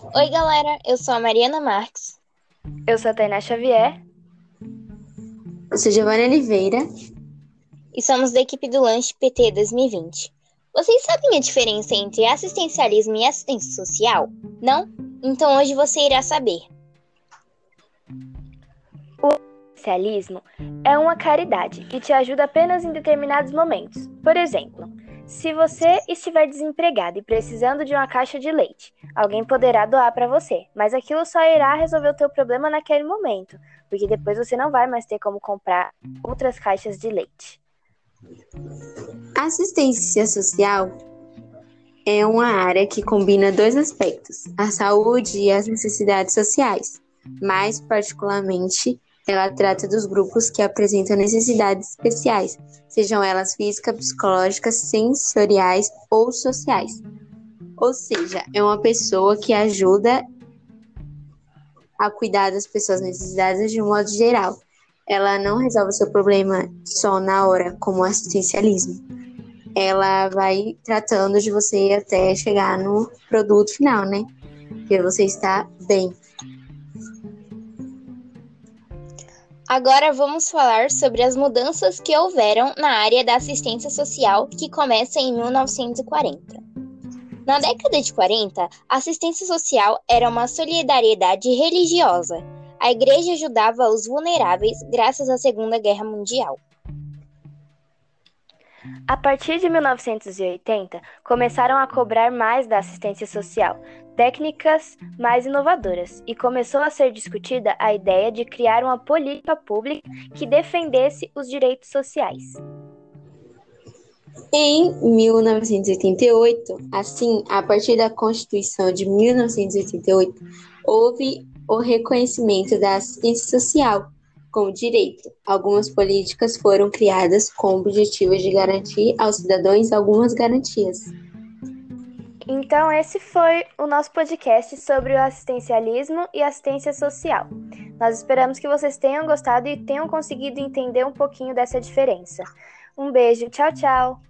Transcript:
Oi, galera, eu sou a Mariana Marques. Eu sou a Tainá Xavier. Eu sou Giovanna Oliveira. E somos da equipe do Lanche PT 2020. Vocês sabem a diferença entre assistencialismo e assistência social? Não? Então hoje você irá saber. O assistencialismo é uma caridade que te ajuda apenas em determinados momentos. Por exemplo, se você estiver desempregado e precisando de uma caixa de leite, alguém poderá doar para você, mas aquilo só irá resolver o teu problema naquele momento, porque depois você não vai mais ter como comprar outras caixas de leite. Assistência social é uma área que combina dois aspectos, a saúde e as necessidades sociais. Mais particularmente, ela trata dos grupos que apresentam necessidades especiais, sejam elas físicas, psicológicas, sensoriais ou sociais. Ou seja, é uma pessoa que ajuda a cuidar das pessoas necessitadas de um modo geral. Ela não resolve seu problema só na hora, como assistencialismo. Ela vai tratando de você até chegar no produto final, né? Que você está bem. Agora vamos falar sobre as mudanças que houveram na área da assistência social, que começa em 1940. Na década de 40, a assistência social era uma solidariedade religiosa. A igreja ajudava os vulneráveis graças à Segunda Guerra Mundial. A partir de 1980, começaram a cobrar mais da assistência social, técnicas mais inovadoras, e começou a ser discutida a ideia de criar uma política pública que defendesse os direitos sociais. Em 1988, assim, a partir da Constituição de 1988, houve o reconhecimento da assistência social como direito. Algumas políticas foram criadas com o objetivo de garantir aos cidadãos algumas garantias. Então, esse foi o nosso podcast sobre o assistencialismo e assistência social. Nós esperamos que vocês tenham gostado e tenham conseguido entender um pouquinho dessa diferença. Um beijo, tchau, tchau!